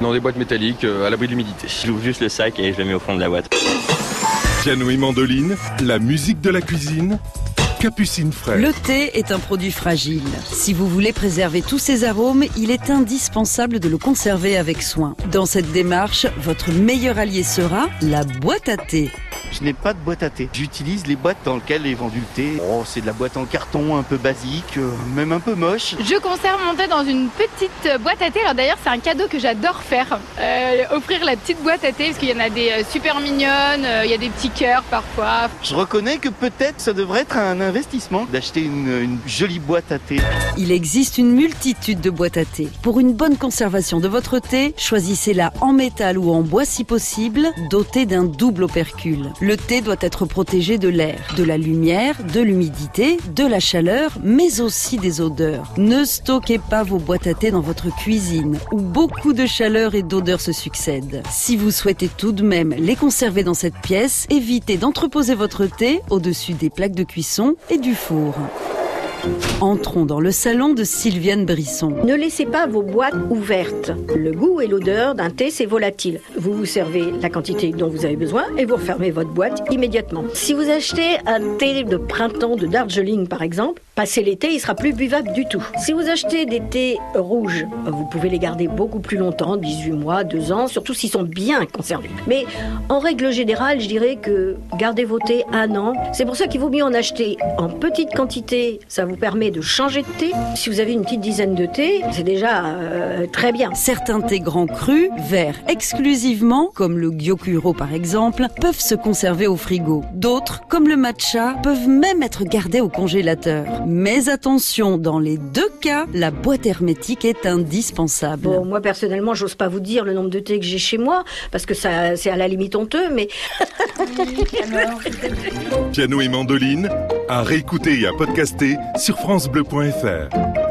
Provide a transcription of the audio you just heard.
dans des boîtes métalliques euh, à l'abri de l'humidité. J'ouvre juste le sac et je le mets au fond de la boîte. Piano et mandoline, la musique de la cuisine, Capucine fraîche. Le thé est un produit fragile. Si vous voulez préserver tous ses arômes, il est indispensable de le conserver avec soin. Dans cette démarche, votre meilleur allié sera la boîte à thé. Je n'ai pas de boîte à thé. J'utilise les boîtes dans lesquelles est vendu le thé. Oh, c'est de la boîte en carton un peu basique, euh, même un peu moche. Je conserve mon thé dans une petite boîte à thé. Alors d'ailleurs, c'est un cadeau que j'adore faire. Euh, offrir la petite boîte à thé, parce qu'il y en a des euh, super mignonnes, euh, il y a des petits cœurs parfois. Je reconnais que peut-être ça devrait être un investissement d'acheter une, une jolie boîte à thé. Il existe une multitude de boîtes à thé. Pour une bonne conservation de votre thé, choisissez-la en métal ou en bois si possible, dotée d'un double opercule. Le thé doit être protégé de l'air, de la lumière, de l'humidité, de la chaleur, mais aussi des odeurs. Ne stockez pas vos boîtes à thé dans votre cuisine, où beaucoup de chaleur et d'odeurs se succèdent. Si vous souhaitez tout de même les conserver dans cette pièce, évitez d'entreposer votre thé au-dessus des plaques de cuisson et du four. Entrons dans le salon de Sylviane Brisson. Ne laissez pas vos boîtes ouvertes. Le goût et l'odeur d'un thé, c'est volatile. Vous vous servez la quantité dont vous avez besoin et vous refermez votre boîte immédiatement. Si vous achetez un thé de printemps de Darjeeling, par exemple, passé l'été, il sera plus buvable du tout. Si vous achetez des thés rouges, vous pouvez les garder beaucoup plus longtemps, 18 mois, 2 ans, surtout s'ils sont bien conservés. Mais en règle générale, je dirais que gardez vos thés un an. C'est pour ça qu'il vaut mieux en acheter en petite quantité. Vous permet de changer de thé. Si vous avez une petite dizaine de thés, c'est déjà euh, très bien. Certains thés grands crus, verts exclusivement, comme le Gyokuro par exemple, peuvent se conserver au frigo. D'autres, comme le matcha, peuvent même être gardés au congélateur. Mais attention, dans les deux cas, la boîte hermétique est indispensable. Bon, moi personnellement, j'ose pas vous dire le nombre de thés que j'ai chez moi, parce que ça, c'est à la limite honteux, mais Piano et mandoline, à réécouter et à podcaster sur FranceBleu.fr.